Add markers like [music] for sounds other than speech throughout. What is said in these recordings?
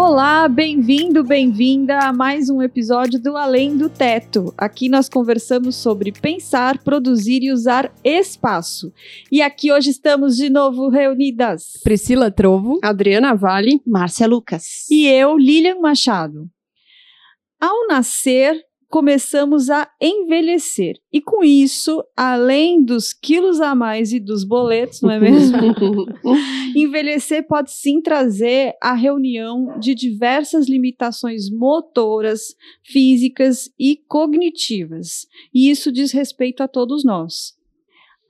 Olá, bem-vindo, bem-vinda a mais um episódio do Além do Teto. Aqui nós conversamos sobre pensar, produzir e usar espaço. E aqui hoje estamos de novo reunidas. Priscila Trovo, Adriana Vale, Márcia Lucas. E eu, Lilian Machado. Ao nascer, começamos a envelhecer. E com isso, além dos quilos a mais e dos boletos, não é mesmo? [laughs] envelhecer pode sim trazer a reunião de diversas limitações motoras, físicas e cognitivas. E isso diz respeito a todos nós.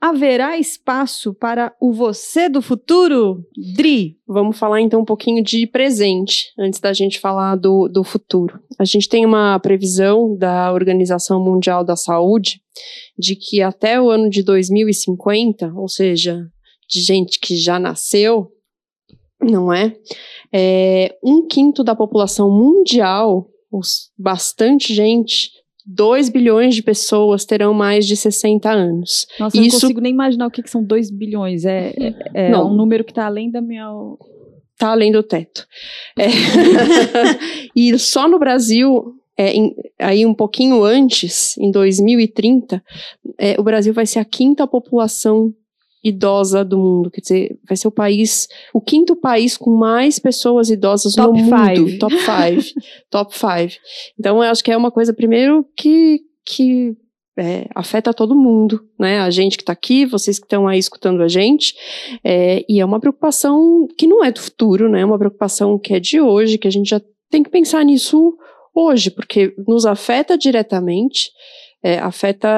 Haverá espaço para o você do futuro? Dri. Vamos falar então um pouquinho de presente, antes da gente falar do, do futuro. A gente tem uma previsão da Organização Mundial da Saúde de que até o ano de 2050, ou seja, de gente que já nasceu, não é? é um quinto da população mundial, bastante gente, 2 bilhões de pessoas terão mais de 60 anos. Nossa, eu não consigo nem imaginar o que, que são 2 bilhões. É, é, é um número que está além da minha. Está além do teto. É. [laughs] e só no Brasil, é, em, aí um pouquinho antes, em 2030, é, o Brasil vai ser a quinta população idosa do mundo, quer dizer, vai ser o país, o quinto país com mais pessoas idosas top no five. mundo, top five, [laughs] top five. Então eu acho que é uma coisa primeiro que que é, afeta todo mundo, né? A gente que está aqui, vocês que estão aí escutando a gente, é, e é uma preocupação que não é do futuro, né? É uma preocupação que é de hoje, que a gente já tem que pensar nisso hoje, porque nos afeta diretamente é, afeta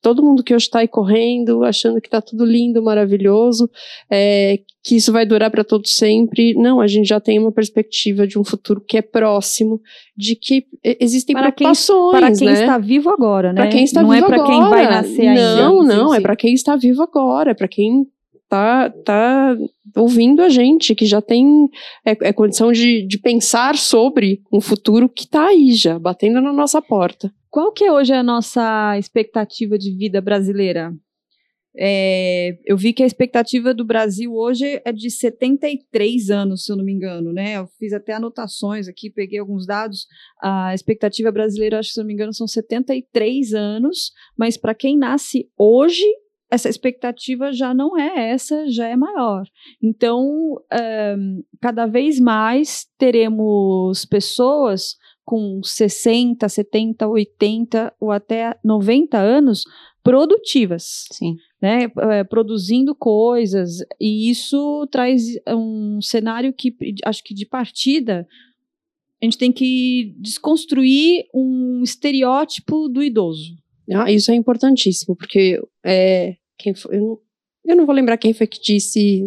todo mundo que hoje está aí correndo, achando que está tudo lindo, maravilhoso, é, que isso vai durar para todo sempre. Não, a gente já tem uma perspectiva de um futuro que é próximo, de que existem para preocupações. Quem, para quem né? está vivo agora, né? Para quem está não vivo é para quem vai nascer ainda. Não, não, é para quem está vivo agora, é para quem tá, tá ouvindo a gente, que já tem é, é condição de, de pensar sobre um futuro que está aí já, batendo na nossa porta. Qual que é hoje a nossa expectativa de vida brasileira? É, eu vi que a expectativa do Brasil hoje é de 73 anos, se eu não me engano, né? Eu fiz até anotações aqui, peguei alguns dados. A expectativa brasileira, acho que se eu não me engano, são 73 anos, mas para quem nasce hoje, essa expectativa já não é essa, já é maior. Então, um, cada vez mais teremos pessoas com 60, 70, 80 ou até 90 anos produtivas. Sim. Né, é, produzindo coisas, e isso traz um cenário que acho que de partida a gente tem que desconstruir um estereótipo do idoso. Ah, isso é importantíssimo, porque é, quem foi, eu, não, eu não vou lembrar quem foi que disse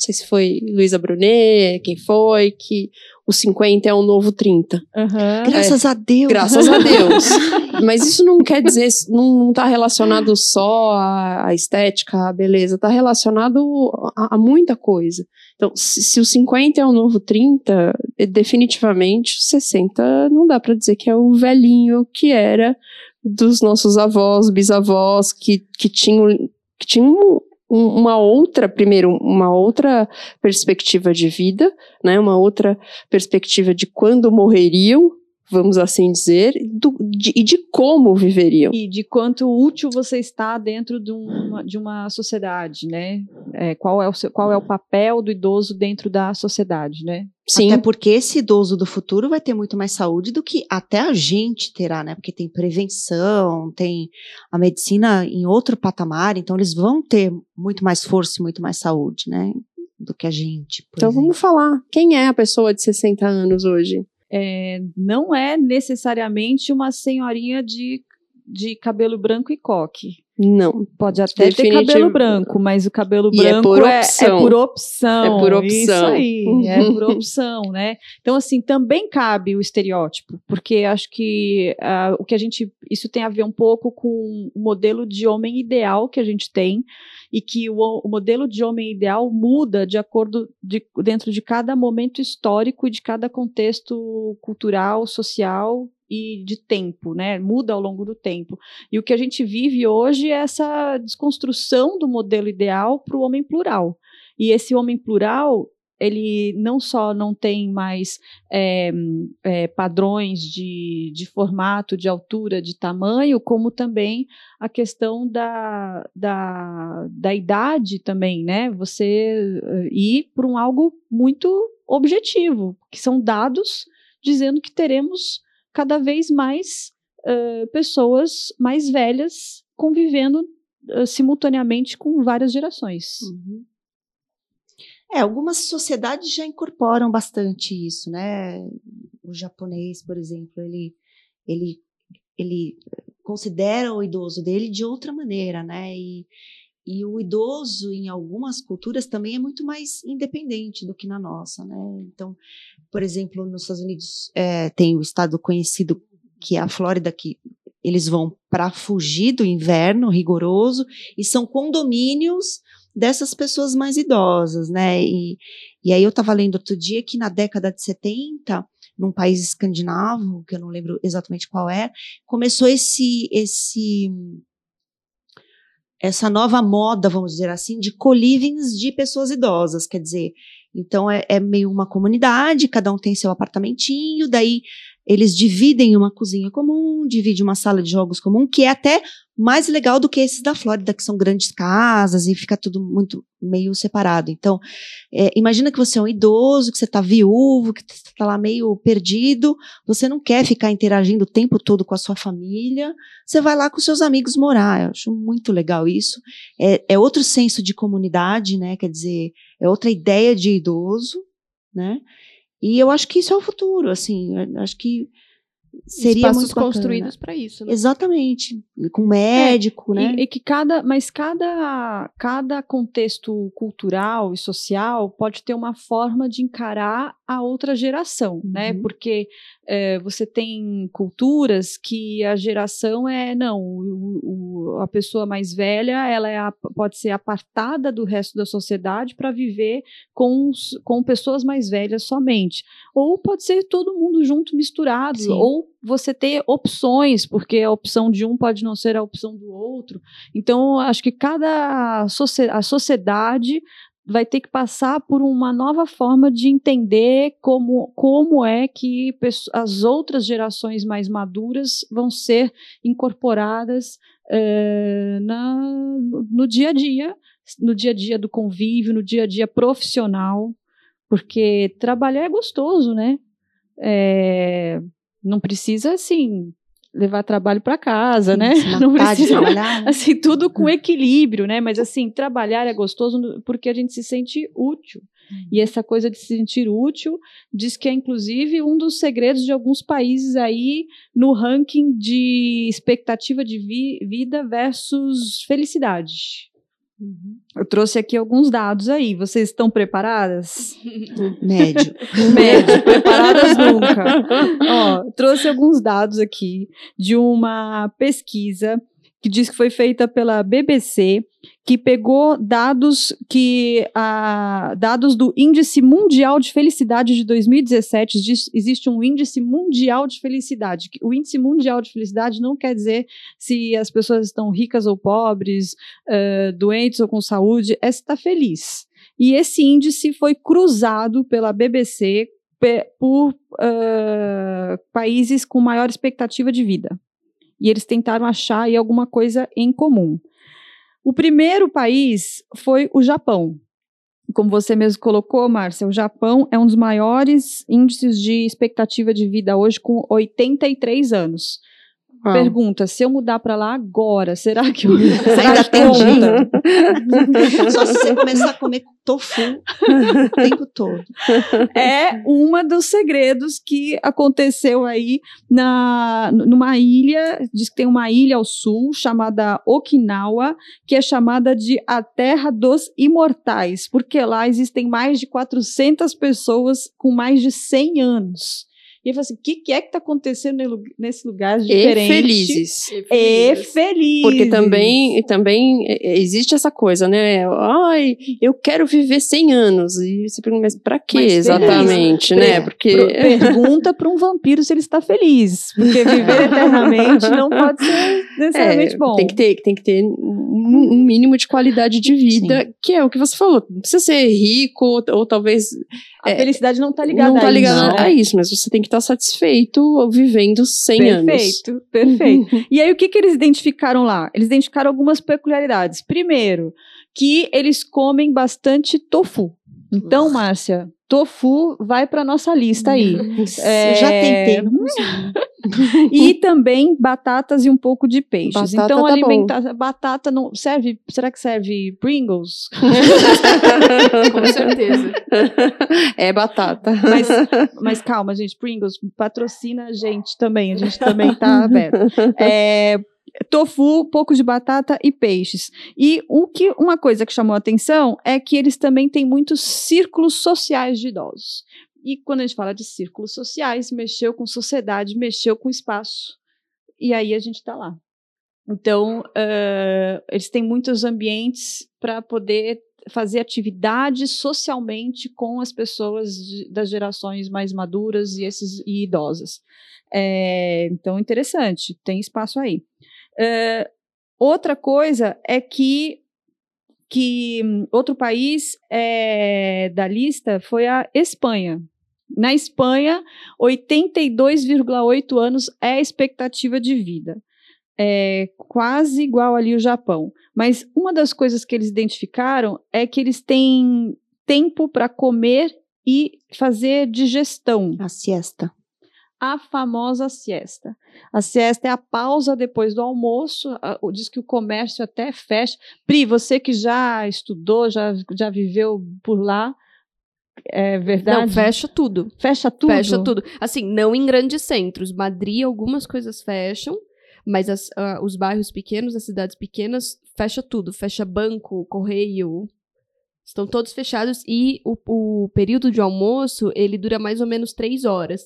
sei se foi Luísa Brunet, quem foi, que o 50 é o novo 30. Uhum. Graças é, a Deus. Graças a Deus. [laughs] Mas isso não quer dizer, não está relacionado só à, estética, à beleza, está relacionado a, a, muita coisa. Então, se, se o 50 é o novo 30, definitivamente o 60 não dá para dizer que é o velhinho que era dos nossos avós, bisavós, que, que tinham, que tinham uma outra, primeiro, uma outra perspectiva de vida, né, uma outra perspectiva de quando morreriam, vamos assim dizer, do, de, e de como viveriam. E de quanto útil você está dentro de uma, de uma sociedade, né? É, qual, é o seu, qual é o papel do idoso dentro da sociedade, né? Sim. Até porque esse idoso do futuro vai ter muito mais saúde do que até a gente terá, né? Porque tem prevenção, tem a medicina em outro patamar, então eles vão ter muito mais força e muito mais saúde, né? Do que a gente. então exemplo. vamos falar. Quem é a pessoa de 60 anos hoje? É, não é necessariamente uma senhorinha de, de cabelo branco e coque. Não. Pode até ter cabelo branco, mas o cabelo e branco é por, é, é por opção. É por opção. Isso aí, é [laughs] por opção, né? Então, assim, também cabe o estereótipo, porque acho que uh, o que a gente. Isso tem a ver um pouco com o modelo de homem ideal que a gente tem, e que o, o modelo de homem ideal muda de acordo de, dentro de cada momento histórico e de cada contexto cultural, social e de tempo, né? Muda ao longo do tempo. E o que a gente vive hoje é essa desconstrução do modelo ideal para o homem plural. E esse homem plural ele não só não tem mais é, é, padrões de, de formato, de altura, de tamanho, como também a questão da, da, da idade também, né? Você eh, ir para um algo muito objetivo, que são dados dizendo que teremos cada vez mais uh, pessoas mais velhas convivendo uh, simultaneamente com várias gerações. Uhum. É, algumas sociedades já incorporam bastante isso, né? O japonês, por exemplo, ele, ele, ele considera o idoso dele de outra maneira, né? E, e o idoso, em algumas culturas, também é muito mais independente do que na nossa, né? Então, por exemplo, nos Estados Unidos é, tem o estado conhecido que é a Flórida, que eles vão para fugir do inverno rigoroso e são condomínios dessas pessoas mais idosas, né? E, e aí eu estava lendo outro dia que na década de 70, num país escandinavo, que eu não lembro exatamente qual é, começou esse esse essa nova moda, vamos dizer assim, de colivings de pessoas idosas, quer dizer, então é, é meio uma comunidade, cada um tem seu apartamentinho, daí eles dividem uma cozinha comum, dividem uma sala de jogos comum, que é até mais legal do que esses da Flórida, que são grandes casas e fica tudo muito meio separado. Então, é, imagina que você é um idoso, que você está viúvo, que está lá meio perdido, você não quer ficar interagindo o tempo todo com a sua família, você vai lá com seus amigos morar. Eu acho muito legal isso. É, é outro senso de comunidade, né? Quer dizer, é outra ideia de idoso, né? E eu acho que isso é o futuro, assim, acho que seria Espaços construídos para isso, né? Exatamente, com médico, É, né? E, e que cada, mas cada, cada contexto cultural e social pode ter uma forma de encarar a outra geração, né? Uhum. Porque é, você tem culturas que a geração é não, o- o- a pessoa mais velha ela é a- pode ser apartada do resto da sociedade para viver com, com pessoas mais velhas somente, ou pode ser todo mundo junto misturado, Sim. ou você ter opções, porque a opção de um pode não ser a opção do outro. Então, acho que cada a sociedade vai ter que passar por uma nova forma de entender como, como é que as outras gerações mais maduras vão ser incorporadas eh, na, no dia a dia, no dia a dia do convívio, no dia a dia profissional, porque trabalhar é gostoso, né? É, não precisa, assim, levar trabalho para casa, né? Se [laughs] Não precisa, trabalhar. né? assim, tudo com equilíbrio, né? Mas assim, trabalhar é gostoso porque a gente se sente útil. E essa coisa de se sentir útil diz que é inclusive um dos segredos de alguns países aí no ranking de expectativa de vi- vida versus felicidade. Eu trouxe aqui alguns dados aí. Vocês estão preparadas? [laughs] Médio. Médio, [laughs] preparadas nunca. Ó, trouxe alguns dados aqui de uma pesquisa que diz que foi feita pela BBC, que pegou dados que ah, dados do Índice Mundial de Felicidade de 2017. Diz, existe um índice mundial de felicidade. O índice mundial de felicidade não quer dizer se as pessoas estão ricas ou pobres, eh, doentes ou com saúde, é se está feliz. E esse índice foi cruzado pela BBC por ah, países com maior expectativa de vida. E eles tentaram achar aí alguma coisa em comum. O primeiro país foi o Japão. Como você mesmo colocou, Márcia, o Japão é um dos maiores índices de expectativa de vida hoje, com 83 anos. Uau. Pergunta: se eu mudar para lá agora, será que eu [laughs] será Ainda que tem conta? [laughs] Só se você começar a comer tofu o tempo todo. é uma dos segredos que aconteceu aí na, numa ilha, diz que tem uma ilha ao sul chamada Okinawa, que é chamada de a Terra dos Imortais, porque lá existem mais de 400 pessoas com mais de 100 anos. E eu falei assim: o que, que é que está acontecendo nesse lugar diferente? E felizes. E felizes. Porque também, também existe essa coisa, né? Ai, eu quero viver 100 anos. E você pergunta, mas pra quê mas exatamente, né? Porque. [laughs] Pergunta para um vampiro se ele está feliz. Porque viver eternamente não pode ser necessariamente é, bom. Tem que ter, tem que ter um mínimo de qualidade de vida, Sim. que é o que você falou. Não precisa ser rico, ou, ou talvez. A é, felicidade não está ligada não tá a ligada isso. a isso, mas você tem que estar tá satisfeito vivendo 100 perfeito, anos. Perfeito, perfeito. [laughs] e aí, o que, que eles identificaram lá? Eles identificaram algumas peculiaridades. Primeiro, que eles comem bastante tofu. Então, Márcia, tofu vai para nossa lista aí. é... Eu já tentei, [laughs] não e também batatas e um pouco de peixes. Batata então, tá alimentação. Batata não. Serve. Será que serve Pringles? [laughs] Com certeza. É batata. Mas, mas calma, gente. Pringles patrocina a gente também. A gente também tá aberto. É, [laughs] tofu, pouco de batata e peixes. E o que, uma coisa que chamou a atenção é que eles também têm muitos círculos sociais de idosos. E quando a gente fala de círculos sociais, mexeu com sociedade, mexeu com espaço. E aí a gente está lá. Então, uh, eles têm muitos ambientes para poder fazer atividades socialmente com as pessoas de, das gerações mais maduras e, esses, e idosas. É, então, interessante, tem espaço aí. Uh, outra coisa é que que outro país é, da lista foi a Espanha. Na Espanha, 82,8 anos é a expectativa de vida. É quase igual ali o Japão. Mas uma das coisas que eles identificaram é que eles têm tempo para comer e fazer digestão. A siesta. A famosa siesta. A siesta é a pausa depois do almoço. Diz que o comércio até fecha. Pri, você que já estudou, já, já viveu por lá, é verdade? Não, fecha tudo. Fecha tudo? Fecha tudo. Assim, não em grandes centros. Madrid, algumas coisas fecham, mas as, uh, os bairros pequenos, as cidades pequenas, fecha tudo. Fecha banco, correio. Estão todos fechados e o, o período de almoço, ele dura mais ou menos três horas.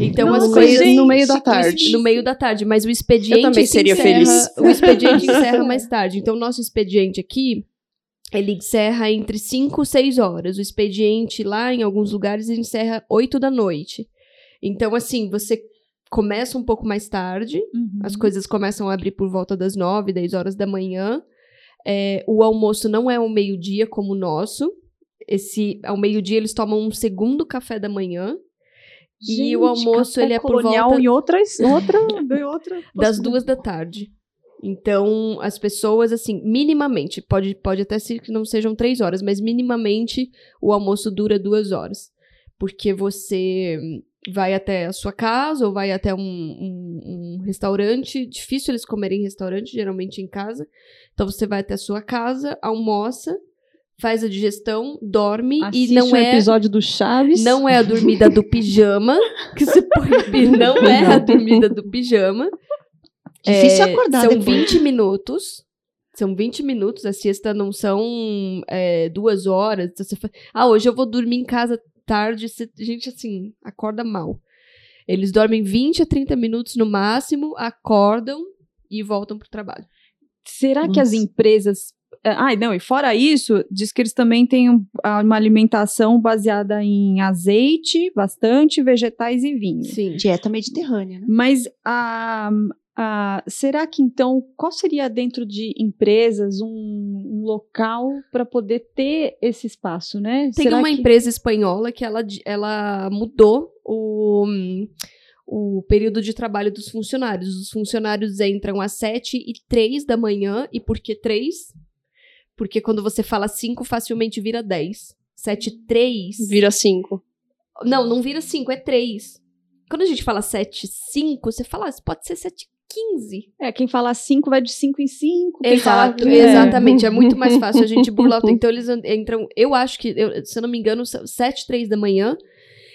Então Nossa, as coisas gente, no meio da tarde. No meio da tarde, mas o expediente Eu também seria encerra, feliz. [laughs] O expediente encerra mais tarde. Então nosso expediente aqui ele encerra entre 5 e 6 horas. O expediente lá, em alguns lugares, encerra 8 da noite. Então, assim, você começa um pouco mais tarde, uhum. as coisas começam a abrir por volta das 9, 10 horas da manhã. É, o almoço não é ao meio-dia como o nosso. Esse, ao meio-dia eles tomam um segundo café da manhã. Gente, e o almoço ele é por volta em outras, [laughs] outra, outra das duas da tarde. Então, as pessoas, assim, minimamente, pode, pode até ser que não sejam três horas, mas minimamente o almoço dura duas horas. Porque você vai até a sua casa ou vai até um, um, um restaurante. Difícil eles comerem em restaurante, geralmente em casa. Então, você vai até a sua casa, almoça, faz a digestão, dorme Assiste e não um é episódio do Chaves. Não é a dormida do pijama que você põe, [laughs] não é a dormida do pijama. Difícil é, acordar São depois. 20 minutos. São 20 minutos, a siesta não são é, duas horas. Então você fala, ah, hoje eu vou dormir em casa tarde. Você, gente, assim, acorda mal. Eles dormem 20 a 30 minutos no máximo, acordam e voltam pro trabalho. Será Nossa. que as empresas. Ah, não, e fora isso, diz que eles também têm uma alimentação baseada em azeite, bastante, vegetais e vinho. Sim. Dieta mediterrânea, né? Mas a, ah, será que então, qual seria dentro de empresas um, um local para poder ter esse espaço, né? Tem será uma que... empresa espanhola que ela, ela mudou o, o período de trabalho dos funcionários. Os funcionários entram às 7 e 3 da manhã. E por que 3? Porque quando você fala 5, facilmente vira 10. 7 e 3. Vira 5. Não, não vira 5, é 3. Quando a gente fala 7, 5, você fala, ah, pode ser 7 15. É, quem fala 5 vai de 5 em 5. Exato, fala... exatamente. É. é muito mais [laughs] fácil a gente burlar. Então eles entram, eu acho que, eu, se eu não me engano, 7, 3 da manhã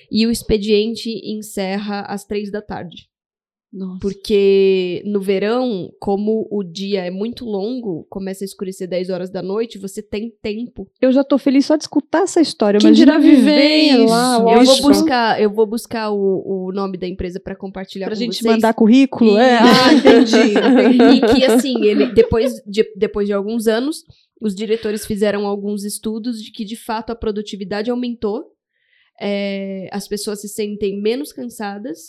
e o expediente encerra às 3 da tarde. Nossa. Porque no verão, como o dia é muito longo, começa a escurecer 10 horas da noite, você tem tempo. Eu já tô feliz só de escutar essa história. Quem Imagina dirá viver isso. lá, Eu vou buscar, eu vou buscar o, o nome da empresa pra compartilhar Pra com gente vocês. mandar currículo. É, E- [laughs] ah, entendi. [laughs] e que assim, ele depois de, depois de alguns anos, os diretores fizeram alguns estudos de que de fato a produtividade aumentou, é, as pessoas se sentem menos cansadas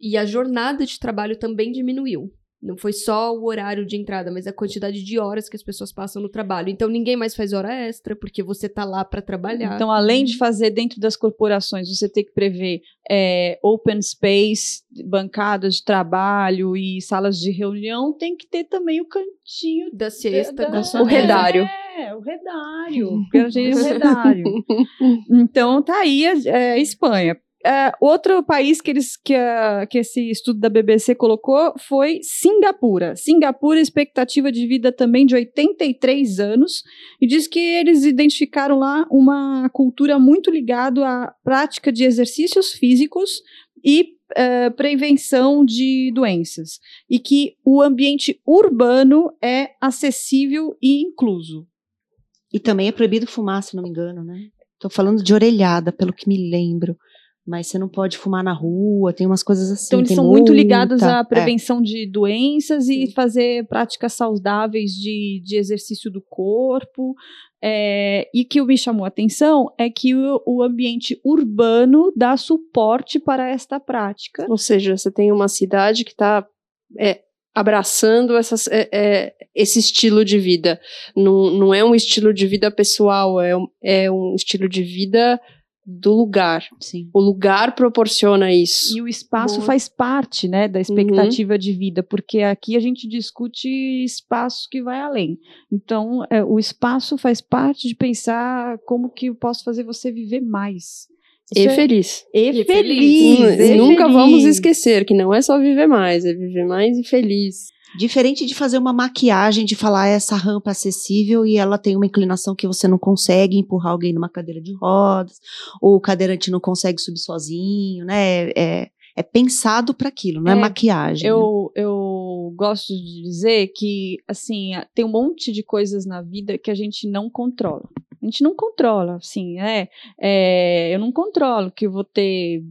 e a jornada de trabalho também diminuiu. Não foi só o horário de entrada, mas a quantidade de horas que as pessoas passam no trabalho. Então ninguém mais faz hora extra porque você tá lá pra trabalhar. Então, além de fazer dentro das corporações, você ter que prever é, open space, bancadas de trabalho e salas de reunião, tem que ter também o cantinho da siesta, da- com- O redário. É, o redário. [laughs] Porque a gente é o redário. [laughs] Então, tá aí a, é, a Espanha. É, outro país que, eles, que, a- que esse estudo da BBC colocou foi Singapura. Singapura, expectativa de vida também de 83 anos, e diz que eles identificaram lá uma cultura muito ligada à prática de exercícios físicos e eh, prevenção de doenças. E que o ambiente urbano é acessível e incluso. E também é proibido fumar, se não me engano, né? Tô falando de orelhada, pelo que me lembro. Mas você não pode fumar na rua, tem umas coisas assim. Então, eles são muito ligados à É. prevenção de doenças e fazer práticas saudáveis de, de exercício do corpo. É, e que me chamou a atenção é que o, o ambiente urbano dá suporte para esta prática. Ou seja, você tem uma cidade que está abraçando essas, é, é, esse estilo de vida. Não, não é um estilo de vida pessoal, é um, é um estilo de vida do lugar. Sim. O lugar proporciona isso. E o espaço Boa. faz parte, né, da expectativa de vida, porque aqui a gente discute espaço que vai além. Então, é, o espaço faz parte de pensar como que eu posso fazer você viver mais. E é- feliz. E, E feliz. Hum, e Nunca feliz. vamos esquecer que não é só viver mais, é viver mais e feliz. Diferente de fazer uma maquiagem, de falar essa rampa é acessível e ela tem uma inclinação que você não consegue empurrar alguém numa cadeira de rodas, ou o cadeirante não consegue subir sozinho, né? É, é pensado para aquilo, não é, É, maquiagem. né? Eu, eu gosto de dizer que, assim, tem um monte de coisas na vida que a gente não controla. A gente não controla, assim, né? É, eu não controlo que eu vou ter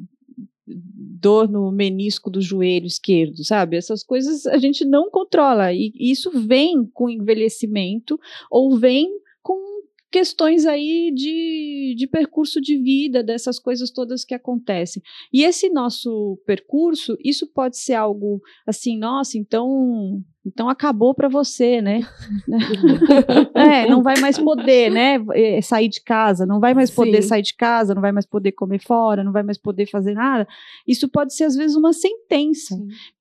dor no menisco do joelho esquerdo, sabe? Essas coisas a gente não controla. E isso vem com envelhecimento ou vem questões aí de, de percurso de vida, dessas coisas todas que acontecem. E esse nosso percurso, isso pode ser algo assim, nossa, então, então acabou para você, né? [laughs] é, não vai mais poder, né, eh, sair de casa, não vai mais poder Sim. sair de casa, não vai mais poder comer fora, não vai mais poder fazer nada. Isso pode ser às vezes uma sentença.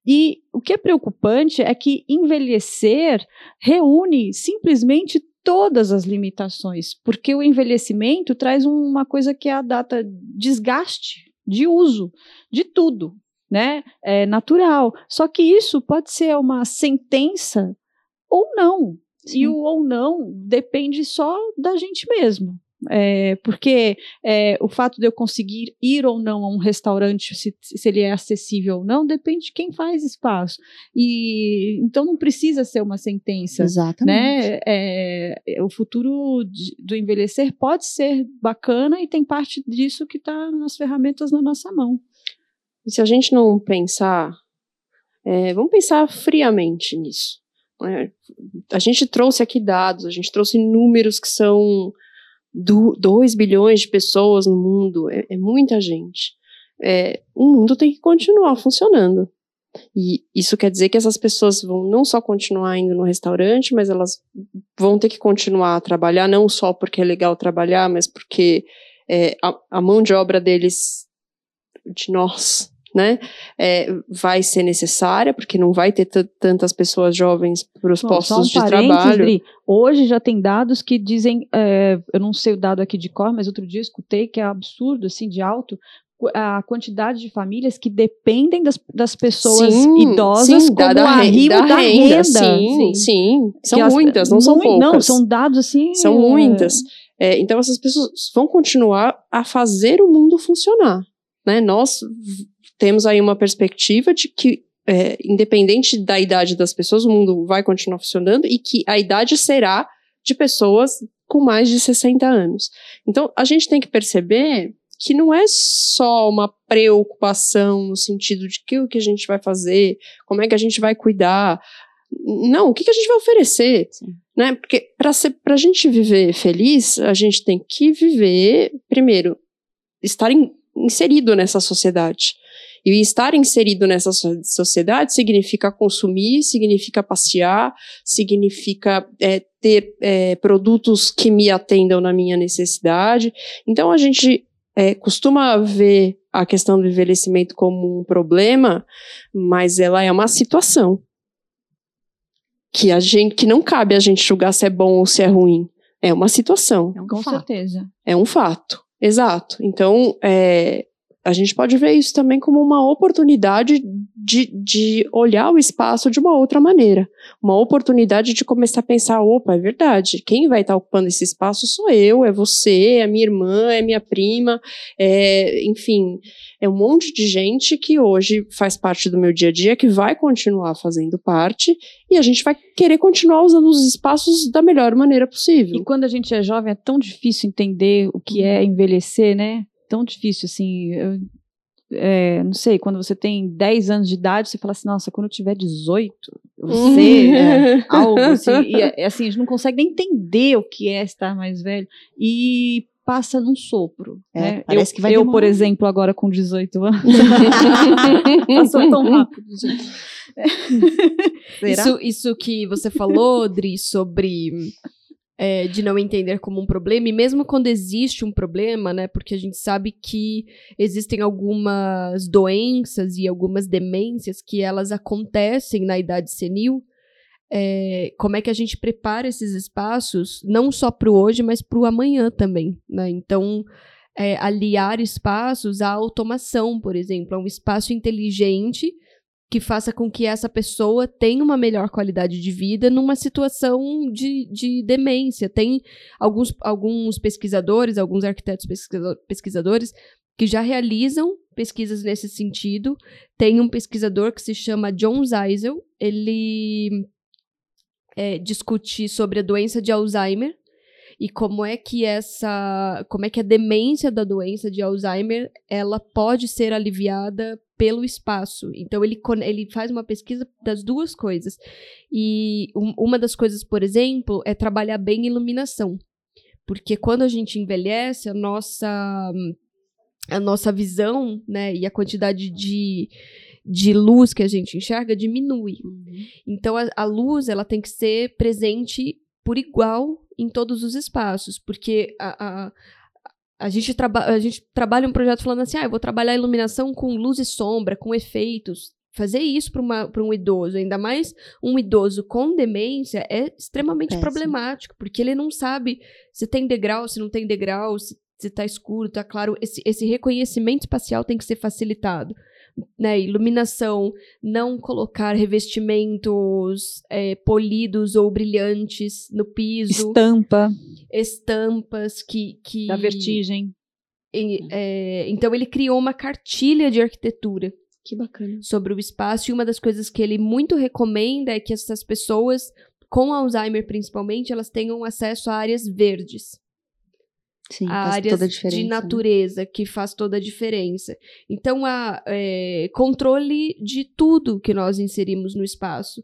E o que é preocupante é que envelhecer reúne simplesmente todas as limitações, porque o envelhecimento traz uma coisa que é a data desgaste de uso de tudo, né? É natural. Só que isso pode ser uma sentença ou não. E o ou não depende só da gente mesmo. É, porque é, o fato de eu conseguir ir ou não a um restaurante, se, se ele é acessível ou não, depende de quem faz espaço. E então não precisa ser uma sentença Exatamente. né? É, é, o futuro de- do envelhecer pode ser bacana e tem parte disso que está nas ferramentas na nossa mão. E se a gente não pensar, é, vamos pensar friamente nisso. né? A gente trouxe aqui dados, a gente trouxe números que são 2 bilhões de pessoas no mundo, é, é muita gente. É, o mundo tem que continuar funcionando. E isso quer dizer que essas pessoas vão não só continuar indo no restaurante, mas elas vão ter que continuar a trabalhar, não só porque é legal trabalhar, mas porque é, a, a mão de obra deles, de nós, né, é, vai ser necessária, porque não vai ter tantas pessoas jovens para os postos um de trabalho. Dri, hoje já tem dados que dizem, é, eu não sei o dado aqui de cor, mas outro dia eu escutei que é absurdo, assim, de alto, a quantidade de famílias que dependem das, das pessoas Sim, idosas sim, como da, da, arrimo da da, renda. Sim, sim, Que São as- muitas, não são poucas. Não, são dados assim... São é, muitas. É, então essas pessoas vão continuar a fazer o mundo funcionar. Né? Nós temos aí uma perspectiva de que é, independente da idade das pessoas, o mundo vai continuar funcionando e que a idade será de pessoas com mais de 60 anos. Então, a gente tem que perceber que não é só uma preocupação no sentido de que o que a gente vai fazer, como é que a gente vai cuidar. Não, o que, que a gente vai oferecer? Né? Porque para a gente viver feliz, a gente tem que viver, primeiro, estar in, inserido nessa sociedade. E estar inserido nessa sociedade significa consumir, significa passear, significa é, ter é, produtos que me atendam na minha necessidade. Então a gente é, costuma ver a questão do envelhecimento como um problema, mas ela é uma situação que a gente que não cabe a gente julgar se é bom ou se é ruim. É uma situação. É um Com fato. certeza. É um fato. Exato. Então, é, a gente pode ver isso também como uma oportunidade de, de olhar o espaço de uma outra maneira. Uma oportunidade de começar a pensar: opa, é verdade, quem vai estar ocupando esse espaço sou eu, é você, é minha irmã, é minha prima, é, enfim, é um monte de gente que hoje faz parte do meu dia a dia, que vai continuar fazendo parte, e a gente vai querer continuar usando os espaços da melhor maneira possível. E quando a gente é jovem, é tão difícil entender o que é envelhecer, né? Tão difícil, assim. Eu, é, não sei, quando você tem 10 anos de idade, você fala assim, nossa, quando eu tiver 18, você é, [laughs] algo assim. E é, assim, a gente não consegue nem entender o que é estar mais velho. E passa num sopro. É, né? Parece eu, que vai Eu, por exemplo, agora com 18 anos. [laughs] [laughs] Passou tão rápido, gente. Isso, isso que você falou, Dri, sobre é, de não entender como um problema, e mesmo quando existe um problema, né, porque a gente sabe que existem algumas doenças e algumas demências que elas acontecem na idade senil, é, como é que a gente prepara esses espaços, não só para o hoje, mas para o amanhã também, né? Então, é, aliar espaços à automação, por exemplo, a um espaço inteligente que faça com que essa pessoa tenha uma melhor qualidade de vida numa situação de, de demência. Tem alguns, alguns pesquisadores, alguns arquitetos pesquisadores que já realizam pesquisas nesse sentido. Tem um pesquisador que se chama John Zeisel, ele é, discute sobre a doença de Alzheimer e como é que essa, como é que a demência da doença de Alzheimer, ela pode ser aliviada pelo espaço. Então ele, ele faz uma pesquisa das duas coisas. E um, uma das coisas, por exemplo, é trabalhar bem iluminação. Porque quando a gente envelhece, a nossa a nossa visão, né, e a quantidade de, de luz que a gente enxerga diminui. Uhum. Então a, a luz ela tem que ser presente por igual em todos os espaços, porque a, a a gente, a gente trabalha um projeto falando assim, ah, eu vou trabalhar iluminação com luz e sombra, com efeitos. Fazer isso para um idoso, ainda mais um idoso com demência, é extremamente Péssimo. problemático, porque ele não sabe se tem degrau, se não tem degrau, se, se tá escuro, tá claro. Esse, esse reconhecimento espacial tem que ser facilitado né, iluminação, não colocar revestimentos é, polidos ou brilhantes no piso. Estampa. Estampas que. que da vertigem. E, é, então ele criou uma cartilha de arquitetura. Que bacana. Sobre o espaço. E uma das coisas que ele muito recomenda é que essas pessoas, com Alzheimer principalmente, elas tenham acesso a áreas verdes. Sim, a áreas de né? natureza né? que faz toda a diferença. Então, há é, controle de tudo que nós inserimos no espaço.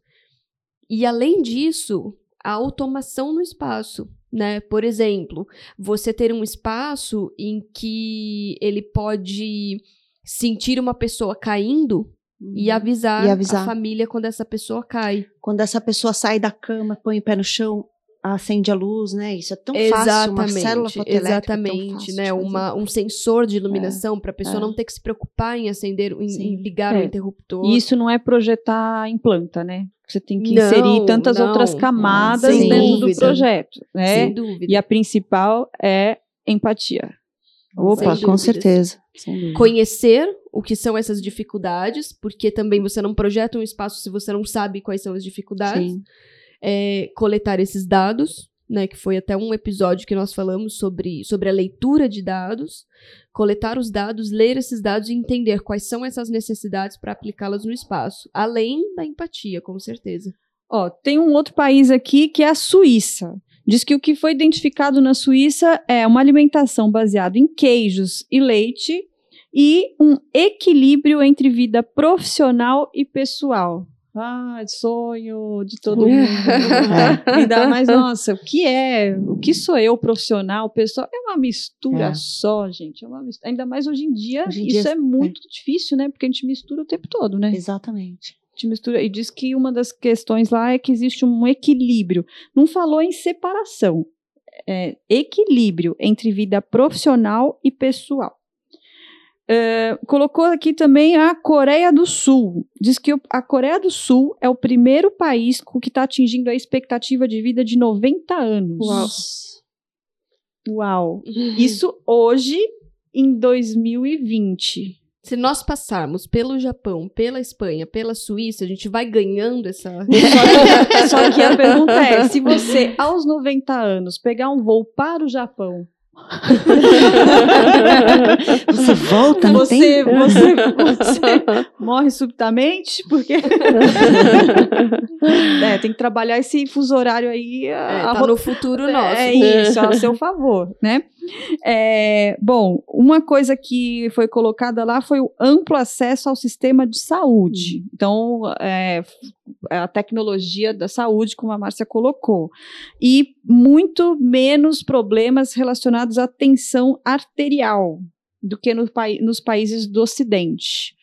E, além disso, a automação no espaço. Né? Por exemplo, você ter um espaço em que ele pode sentir uma pessoa caindo e uhum. avisar, e avisar, a família quando essa pessoa cai. Quando essa pessoa sai da cama, põe o pé no chão, acende a luz, né? Isso é tão exatamente, fácil, uma célula Exatamente, é né? Uma, um sensor de iluminação é, para a pessoa é. não ter que se preocupar em acender, em, em ligar é. o interruptor. E isso não é projetar em planta, né? Você tem que não, inserir tantas não, outras camadas dentro dúvida. do projeto, né? Sem dúvida. E a principal é empatia. Opa, com certeza. Conhecer o que são essas dificuldades, porque também você não projeta um espaço se você não sabe quais são as dificuldades. Sim é, coletar esses dados, né, que foi até um episódio que nós falamos sobre, sobre a leitura de dados, coletar os dados, ler esses dados e entender quais são essas necessidades para aplicá-las no espaço, além da empatia, com certeza. Ó, tem um outro país aqui que é a Suíça. Diz que o que foi identificado na Suíça é uma alimentação baseada em queijos e leite e um equilíbrio entre vida profissional e pessoal. Ah, sonho de todo mundo. [laughs] É. Ainda mais, nossa, o que é? O que sou eu, profissional, pessoal? É uma mistura É. só, gente. É uma mistura. Ainda mais hoje em dia, Hoje em isso dia, é muito difícil, né? Porque a gente mistura o tempo todo, né? Exatamente. A gente mistura. E diz que uma das questões lá é que existe um equilíbrio. Não falou em separação. É equilíbrio entre vida profissional e pessoal. É, colocou aqui também a Coreia do Sul. Diz que a Coreia do Sul é o primeiro país com que está atingindo a expectativa de vida de 90 anos. Uau. Uau. [laughs] Isso hoje, em 2020. Se nós passarmos pelo Japão, pela Espanha, pela Suíça, a gente vai ganhando essa. [laughs] Só que a [laughs] pergunta é: se você, aos 90 anos, pegar um voo para o Japão, Você volta no você, tempo? você, você morre subitamente? Porque. [laughs] é, tem que trabalhar esse fuso horário aí. É, a tá no futuro nosso. É isso, a seu favor, né? É, bom, uma coisa que foi colocada lá foi o amplo acesso ao sistema de saúde. Então, é, a tecnologia da saúde, como a Márcia colocou. E muito menos problemas relacionados à tensão arterial do que no nos países do Ocidente.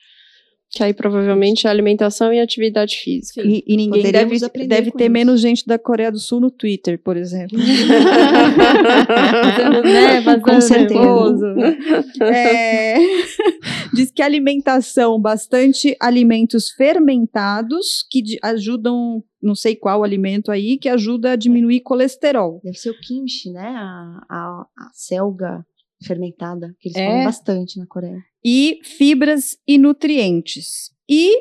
Que aí provavelmente é alimentação e atividade física. E, e ninguém Poderíamos deve, deve ter isso. menos gente da Coreia do Sul no Twitter, por exemplo. [laughs] Fazendo, né, Com certeza. nervoso. É, [laughs] diz que alimentação, bastante alimentos fermentados que ajudam, não sei qual alimento aí, que ajuda a diminuir colesterol. Deve ser o kimchi, né? A, a, a selga fermentada, que eles É. falam bastante na Coreia. e fibras e nutrientes. E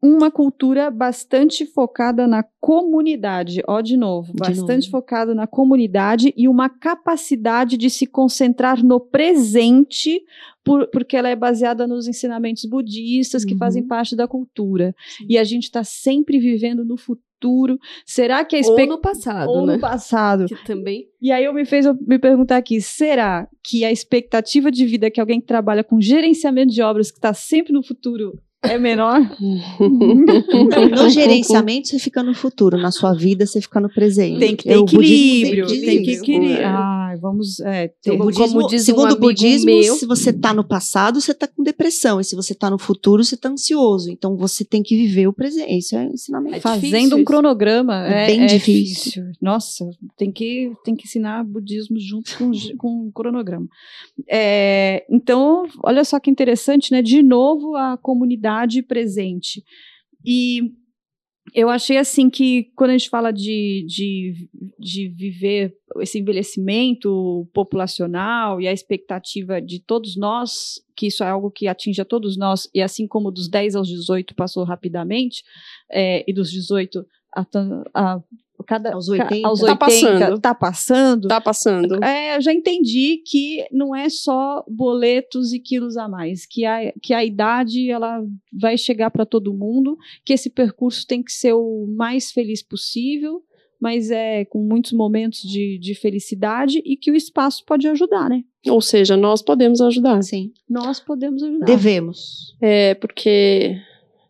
uma cultura bastante focada na comunidade, ó, de novo, De bastante novo. focada na comunidade e uma capacidade de se concentrar no presente, por- porque ela é baseada nos ensinamentos budistas que Uhum. fazem parte da cultura. E a gente está sempre vivendo no futuro. Será que a Ou expectativa. no passado, Ou né? no passado. Que também. E aí eu me fez eu me perguntar aqui, será que a expectativa de vida que alguém que trabalha com gerenciamento de obras que está sempre no futuro é menor? Então, [laughs] no gerenciamento, você fica no futuro. Na sua vida, você fica no presente. tem que ter É, equilíbrio, tem tem que equilíbrio. Ai, vamos, é, ter- Como budismo, diz um segundo o budismo, meu- se você tá no passado, você tá com depressão. E se você tá no futuro, você tá ansioso. Então você tem que viver o presente. Isso é um ensinamento. É fazendo difícil um isso. cronograma É é, bem é difícil. Nossa, tem que, tem que ensinar budismo junto com, [laughs] com o cronograma. É, então, olha só que interessante, né? De novo, a comunidade presente. E eu achei assim que quando a gente fala de, de, de viver esse envelhecimento populacional e a expectativa de todos nós, que isso é algo que atinge a todos nós, e assim como dos 10 aos 18 passou rapidamente, é, e dos 18 a, a- cada, Aos ca- 80. aos Tá 80 passando. tá passando. Tá passando. É, eu já entendi que não é só boletos e quilos a mais, que a, que a idade ela vai chegar para todo mundo, que esse percurso tem que ser o mais feliz possível, mas é com muitos momentos de, de felicidade e que o espaço pode ajudar, né? Ou seja, nós podemos ajudar. Sim. Nós podemos ajudar. Devemos. É, porque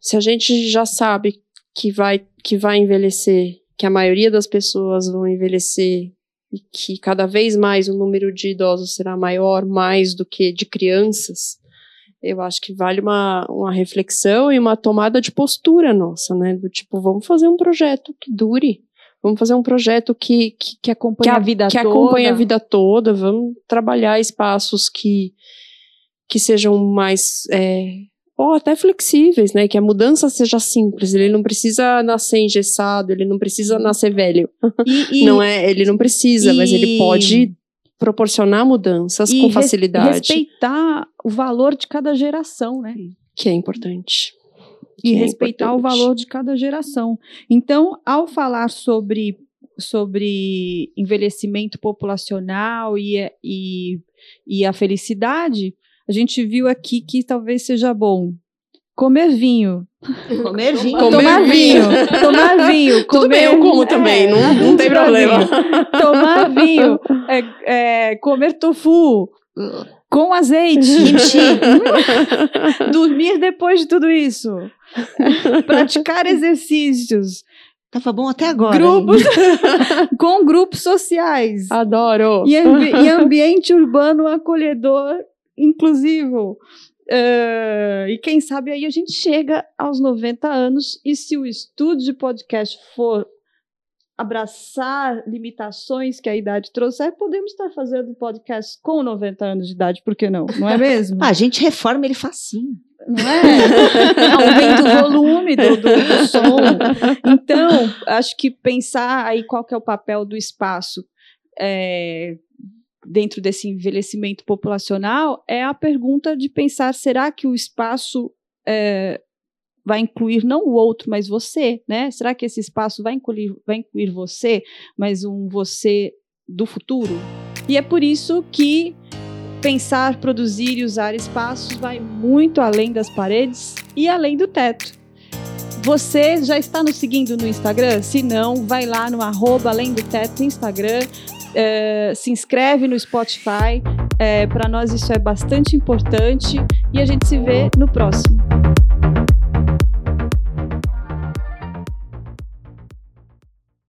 se a gente já sabe que vai, que vai envelhecer, que a maioria das pessoas vão envelhecer e que cada vez mais o número de idosos será maior, mais do que de crianças, eu acho que vale uma, uma reflexão e uma tomada de postura nossa, né? Do tipo, vamos fazer um projeto que dure. Vamos fazer um projeto que, que, que acompanha que a vida que toda. acompanha a vida toda. Vamos trabalhar espaços que, que sejam mais é, ou até flexíveis, né? Que a mudança seja simples. Ele não precisa nascer engessado, ele não precisa nascer velho. E, [laughs] e- não é, ele não precisa, mas ele e- pode proporcionar mudanças e com facilidade, respeitar o valor de cada geração, né? que é importante. e é respeitar o importante. valor de cada geração. Então, ao falar sobre sobre envelhecimento populacional e, e, e a felicidade, a gente viu aqui que talvez seja bom comer vinho. Comer [laughs] vinho. Comer tomar vinho. vinho. Tomar vinho. [laughs] Tudo bem, eu como também, não- não tem problema. vinho, [laughs] Tomar vinho. é, é, comer tofu. Com azeite. Kimchi. Dormir depois de tudo isso. Praticar exercícios. Tava bom até agora. Grupos. com grupos sociais. Adoro. E, ambi- e ambiente urbano acolhedor, inclusivo. Eh, e quem sabe aí a gente chega aos 90 anos e se o estudo de podcast for abraçar limitações que a idade trouxer, podemos estar fazendo podcast com 90 anos de idade, por que não? Não é mesmo? [laughs] Ah, a gente reforma ele facinho. não é? Aumenta o volume do, do- do som. Então, acho que pensar aí qual que é o papel do espaço é, dentro desse envelhecimento populacional é a pergunta de pensar, será que o espaço é, vai incluir não o outro, mas você, né? Será que esse espaço vai incluir, vai incluir você, mas um você do futuro? E é por isso que pensar, produzir e usar espaços vai muito além das paredes e além do teto. Você já está nos seguindo no Instagram? Se não, vai lá no arroba além do teto Instagram, eh, se inscreve no Spotify. Para nós isso é bastante importante e a gente se vê no próximo.